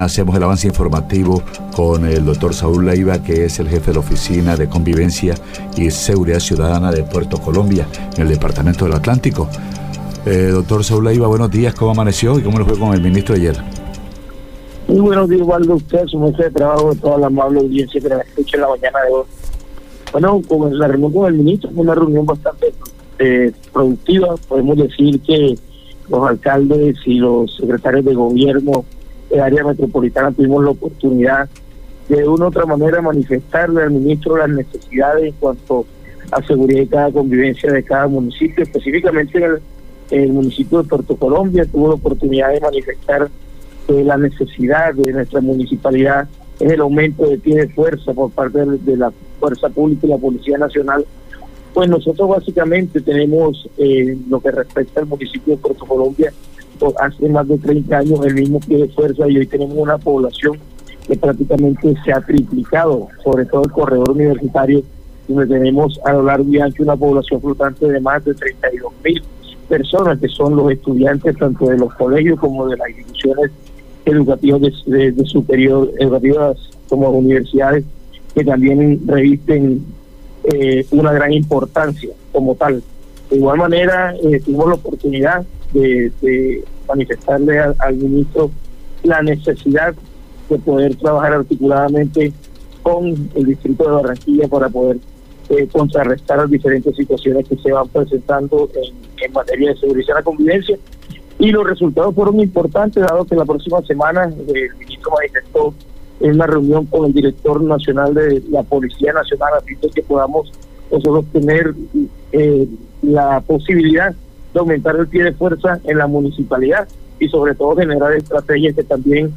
Hacemos el avance informativo con el doctor Saúl Leiva, que es el jefe de la Oficina de Convivencia y Seguridad Ciudadana de Puerto Colombia, en el Departamento del Atlántico. Eh, doctor Saúl Leiva, buenos días, ¿cómo amaneció y cómo lo fue con el ministro ayer? Muy buenos días, Waldo, usted, su mesa de trabajo, toda la amable audiencia que la escucha en la mañana de hoy. Bueno, con la reunión con el ministro fue una reunión bastante eh, productiva. Podemos decir que los alcaldes y los secretarios de gobierno el área metropolitana tuvimos la oportunidad de una u otra manera manifestarle al ministro las necesidades en cuanto a seguridad y cada convivencia de cada municipio, específicamente en el, municipio de Puerto Colombia tuvo la oportunidad de manifestar que la necesidad de nuestra municipalidad es el aumento de pie de fuerza por parte de, la Fuerza Pública y la Policía Nacional. Pues nosotros básicamente tenemos, eh, lo que respecta al municipio de Puerto Colombia, hace más de 30 años el mismo pie de fuerza y hoy tenemos una población que prácticamente se ha triplicado, sobre todo el corredor universitario, donde tenemos a lo largo y ancho una población flotante de más de 32 mil personas, que son los estudiantes tanto de los colegios como de las instituciones educativas de, superior, educativas como universidades, que también revisten eh, una gran importancia como tal. De igual manera, eh, tuvimos la oportunidad de, manifestarle al, ministro la necesidad de poder trabajar articuladamente con el distrito de Barranquilla para poder eh, contrarrestar las diferentes situaciones que se van presentando en, materia de seguridad y la convivencia. Y los resultados fueron importantes, dado que la próxima semana el ministro manifestó en una reunión con el director nacional de la Policía Nacional, a fin de que podamos nosotros tener eh, la posibilidad de aumentar el pie de fuerza en la municipalidad y sobre todo generar estrategias que también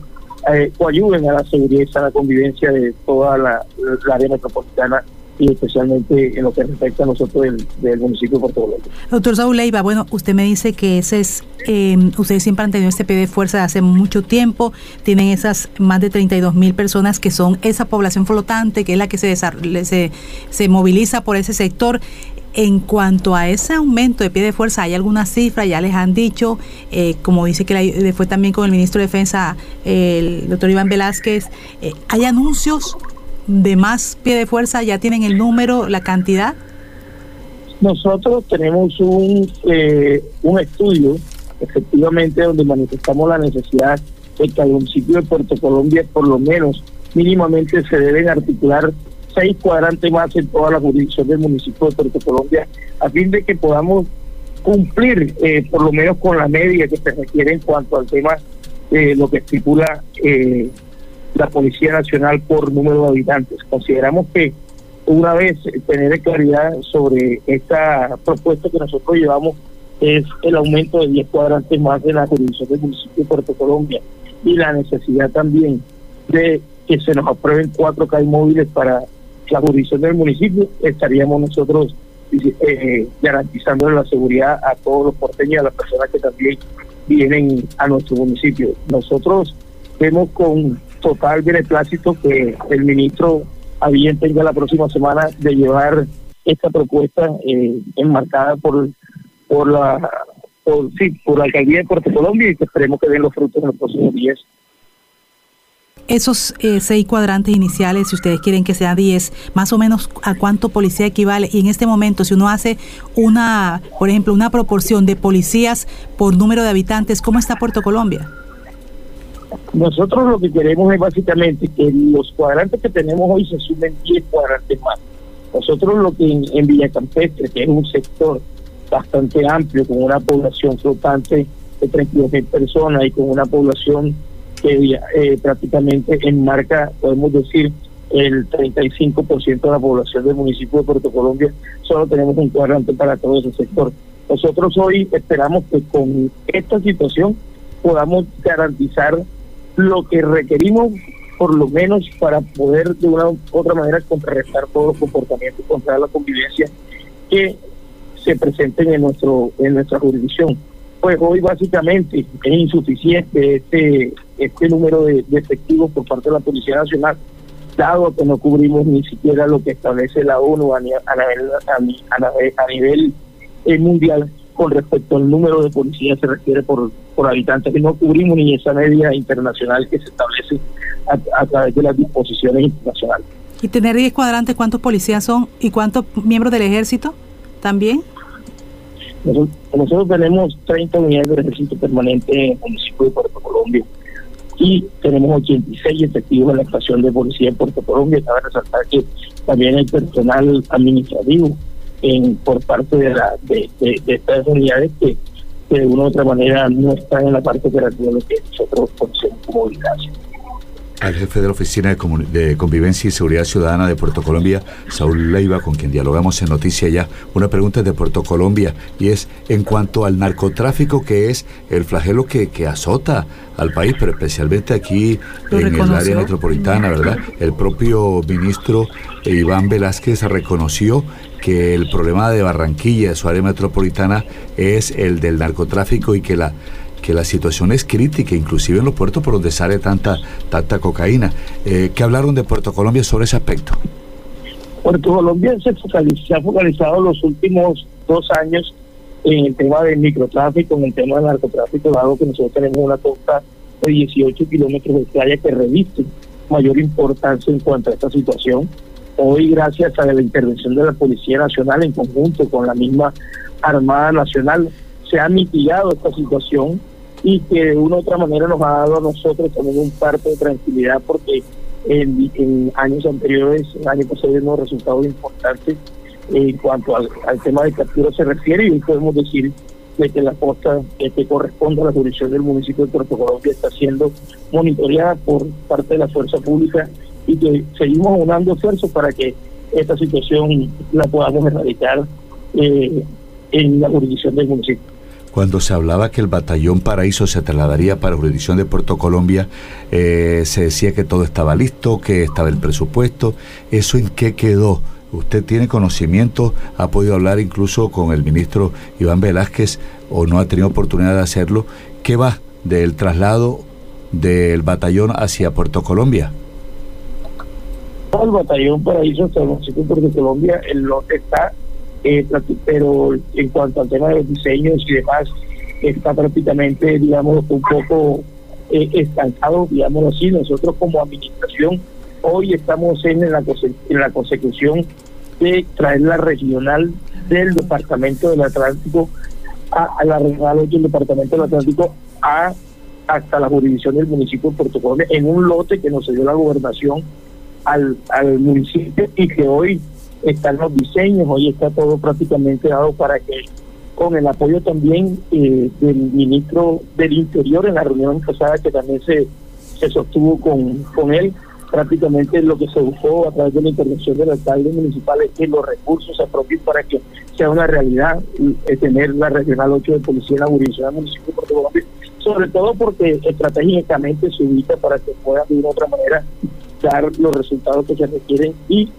eh, ayuden a la seguridad a la convivencia de toda la, área metropolitana y especialmente en lo que respecta a nosotros del, municipio de Puerto Colombia. Doctor Saúl Leiva, bueno, usted me dice que ese es, eh, ustedes siempre han tenido este pie de fuerza hace mucho tiempo, tienen esas más de 32 mil personas que son esa población flotante, que es la que se, se, se moviliza por ese sector. En cuanto a ese aumento de pie de fuerza, ¿hay alguna cifra? Ya les han dicho, eh, como dice que fue también con el ministro de Defensa, el doctor Iván Velázquez, eh, ¿hay anuncios de más pie de fuerza? ¿Ya tienen el número, la cantidad? Nosotros tenemos un, eh, un estudio, efectivamente, donde manifestamos la necesidad de que al municipio de Puerto Colombia, por lo menos mínimamente, se deben articular seis cuadrantes más en toda la jurisdicción del municipio de Puerto Colombia, a fin de que podamos cumplir eh, por lo menos con la media que se requiere en cuanto al tema de lo que estipula eh, la Policía Nacional por número de habitantes. Consideramos que una vez tener claridad sobre esta propuesta que nosotros llevamos es el aumento de 10 cuadrantes más de la jurisdicción del municipio de Puerto Colombia y la necesidad también de que se nos aprueben cuatro CAI móviles para la jurisdicción del municipio, estaríamos nosotros eh, garantizando la seguridad a todos los porteños y a las personas que también vienen a nuestro municipio. Nosotros vemos con total beneplácito que el ministro a bien tenga la próxima semana de llevar esta propuesta eh, enmarcada por por la por, sí, por la alcaldía de Puerto Colombia y que esperemos que den los frutos en los próximos días esos eh, seis cuadrantes iniciales, si ustedes quieren que sea diez, más o menos a cuánto policía equivale. Y en este momento, si uno hace una, por ejemplo, una proporción de policías por número de habitantes, ¿cómo está Puerto Colombia? Nosotros lo que queremos es básicamente que los cuadrantes que tenemos hoy se sumen 10 cuadrantes más. Nosotros lo que en, en Villa Campestre, que es un sector bastante amplio, con una población flotante de 32 mil personas y con una población que eh, prácticamente enmarca, podemos decir, el 35% de la población del municipio de Puerto Colombia, solo tenemos un cuadrante para todo ese sector. Nosotros hoy esperamos que con esta situación podamos garantizar lo que requerimos, por lo menos para poder de una u otra manera contrarrestar todos los comportamientos contra la convivencia que se presenten en nuestro en nuestra jurisdicción pues hoy básicamente es insuficiente este este número de, efectivos por parte de la Policía Nacional, dado que no cubrimos ni siquiera lo que establece la ONU a, nivel, a, nivel, eh, mundial con respecto al número de policías se requiere por, por habitante, que no cubrimos ni esa media internacional que se establece a, través de las disposiciones internacionales. ¿Y tener 10 cuadrantes cuántos policías son y cuántos miembros del ejército también? Nosotros, tenemos 30 unidades del ejército permanente en el municipio de Puerto Colombia y tenemos 86 efectivos en la estación de policía en Puerto Colombia. Cabe resaltar que también hay personal administrativo en por parte de, la, de, estas unidades que, de una u otra manera no están en la parte operativa de lo que nosotros conocemos como vigilancia al jefe de la Oficina de, Convivencia y Seguridad Ciudadana de Puerto Colombia, Saúl Leiva, con quien dialogamos en Noticia Ya. Una pregunta de Puerto Colombia y es en cuanto al narcotráfico, que es el flagelo que, que azota al país, pero especialmente aquí en el área metropolitana, ¿verdad? El propio ministro Iván Velázquez reconoció que el problema de Barranquilla, su área metropolitana, es el del narcotráfico y que la que la situación es crítica, inclusive en los puertos por donde sale tanta, tanta cocaína. Eh, ¿Qué hablaron de Puerto Colombia sobre ese aspecto? Puerto Colombia se, se ha focalizado los últimos dos años en el tema del microtráfico, en el tema del narcotráfico, dado que nosotros tenemos una costa de 18 kilómetros de playa que reviste mayor importancia en cuanto a esta situación. Hoy, gracias a la intervención de la Policía Nacional en conjunto con la misma Armada Nacional, se ha mitigado esta situación y que de una u otra manera nos ha dado a nosotros también un parte de tranquilidad porque en, años anteriores, en años pasado, hemos resultados importantes en cuanto al, tema de captura se refiere y hoy podemos decir de que la costa que corresponde a la jurisdicción del municipio de Puerto Colombia está siendo monitoreada por parte de la fuerza pública y que seguimos unando esfuerzos para que esta situación la podamos erradicar eh, en la jurisdicción del municipio cuando se hablaba que el batallón Paraíso se trasladaría para jurisdicción de Puerto Colombia, eh, se decía que todo estaba listo, que estaba el presupuesto. ¿Eso en qué quedó? ¿Usted tiene conocimiento? ¿Ha podido hablar incluso con el ministro Iván Velázquez o no ha tenido oportunidad de hacerlo? ¿Qué va del traslado del batallón hacia Puerto Colombia? El batallón Paraíso de Puerto Colombia, el lote está eh, pero en cuanto al tema de los diseños y demás, está prácticamente, digamos, un poco eh, estancado, digamos así. Nosotros como administración hoy estamos en la, en la consecución de traer la regional del Departamento del Atlántico a, la regional del Departamento del Atlántico a hasta la jurisdicción del municipio de Puerto Colombia en un lote que nos dio la gobernación al, al municipio y que hoy están los diseños, hoy está todo prácticamente dado para que con el apoyo también eh, del ministro del Interior en la reunión pasada que también se, se sostuvo con, con él, prácticamente lo que se buscó a través de la intervención del alcalde municipal es que los recursos se apropien para que sea una realidad es tener la regional 8 de policía en la jurisdicción del municipio de Puerto Colombia, sobre todo porque estratégicamente se ubica para que pueda de una otra manera dar los resultados que se requieren y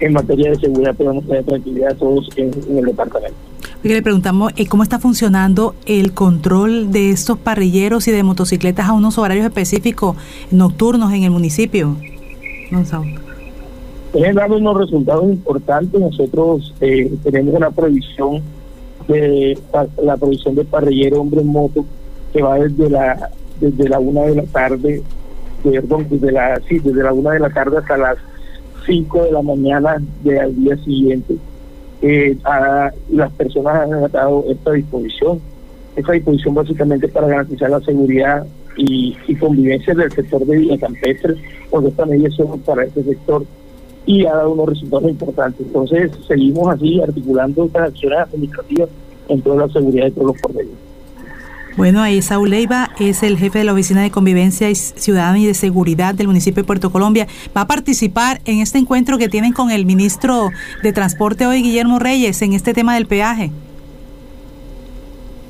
en materia de seguridad podemos tener tranquilidad todos en, el departamento. le preguntamos eh, cómo está funcionando el control de estos parrilleros y de motocicletas a unos horarios específicos nocturnos en el municipio. Tienen dado unos resultados importantes. Nosotros eh, tenemos una provisión de la provisión de parrillero hombre en moto que va desde la desde la una de la tarde, perdón, desde la sí, desde la una de la tarde hasta las 5 de la mañana del día siguiente. Eh, las personas han dado esta disposición. Esta disposición básicamente para garantizar la seguridad y, convivencia del sector de Villa Campestre, porque esta medida es para este sector y ha dado unos resultados importantes. Entonces, seguimos así articulando estas acciones administrativas en toda la seguridad de todos los porteños. Bueno, ahí Saúl Leiva es el jefe de la Oficina de Convivencia Ciudadana y de Seguridad del municipio de Puerto Colombia. Va a participar en este encuentro que tienen con el ministro de Transporte hoy, Guillermo Reyes, en este tema del peaje.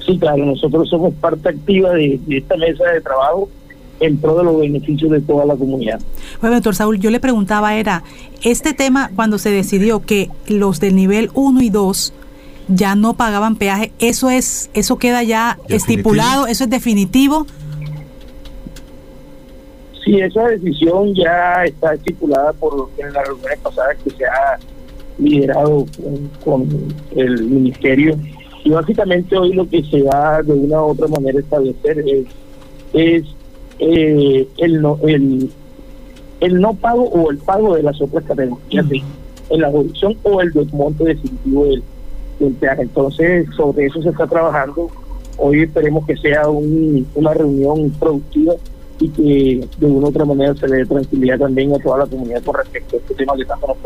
Sí, claro, nosotros somos parte activa de, esta mesa de trabajo en pro de los beneficios de toda la comunidad. Bueno, doctor Saúl, yo le preguntaba, era, este tema cuando se decidió que los del nivel 1 y 2 ya no pagaban peaje. Eso es, eso queda ya estipulado, eso es definitivo. Sí, esa decisión ya está estipulada por en las reuniones pasadas que se ha liderado con, el ministerio Y básicamente hoy lo que se va de una u otra manera establecer es, es eh, el, no, el, el no pago o el pago de las otras categorías en la jurisdicción o el desmonte definitivo del, Entonces, sobre eso se está trabajando. Hoy esperemos que sea un, una reunión productiva y que de una u otra manera se le dé tranquilidad también a toda la comunidad con respecto a este tema que tanto nos.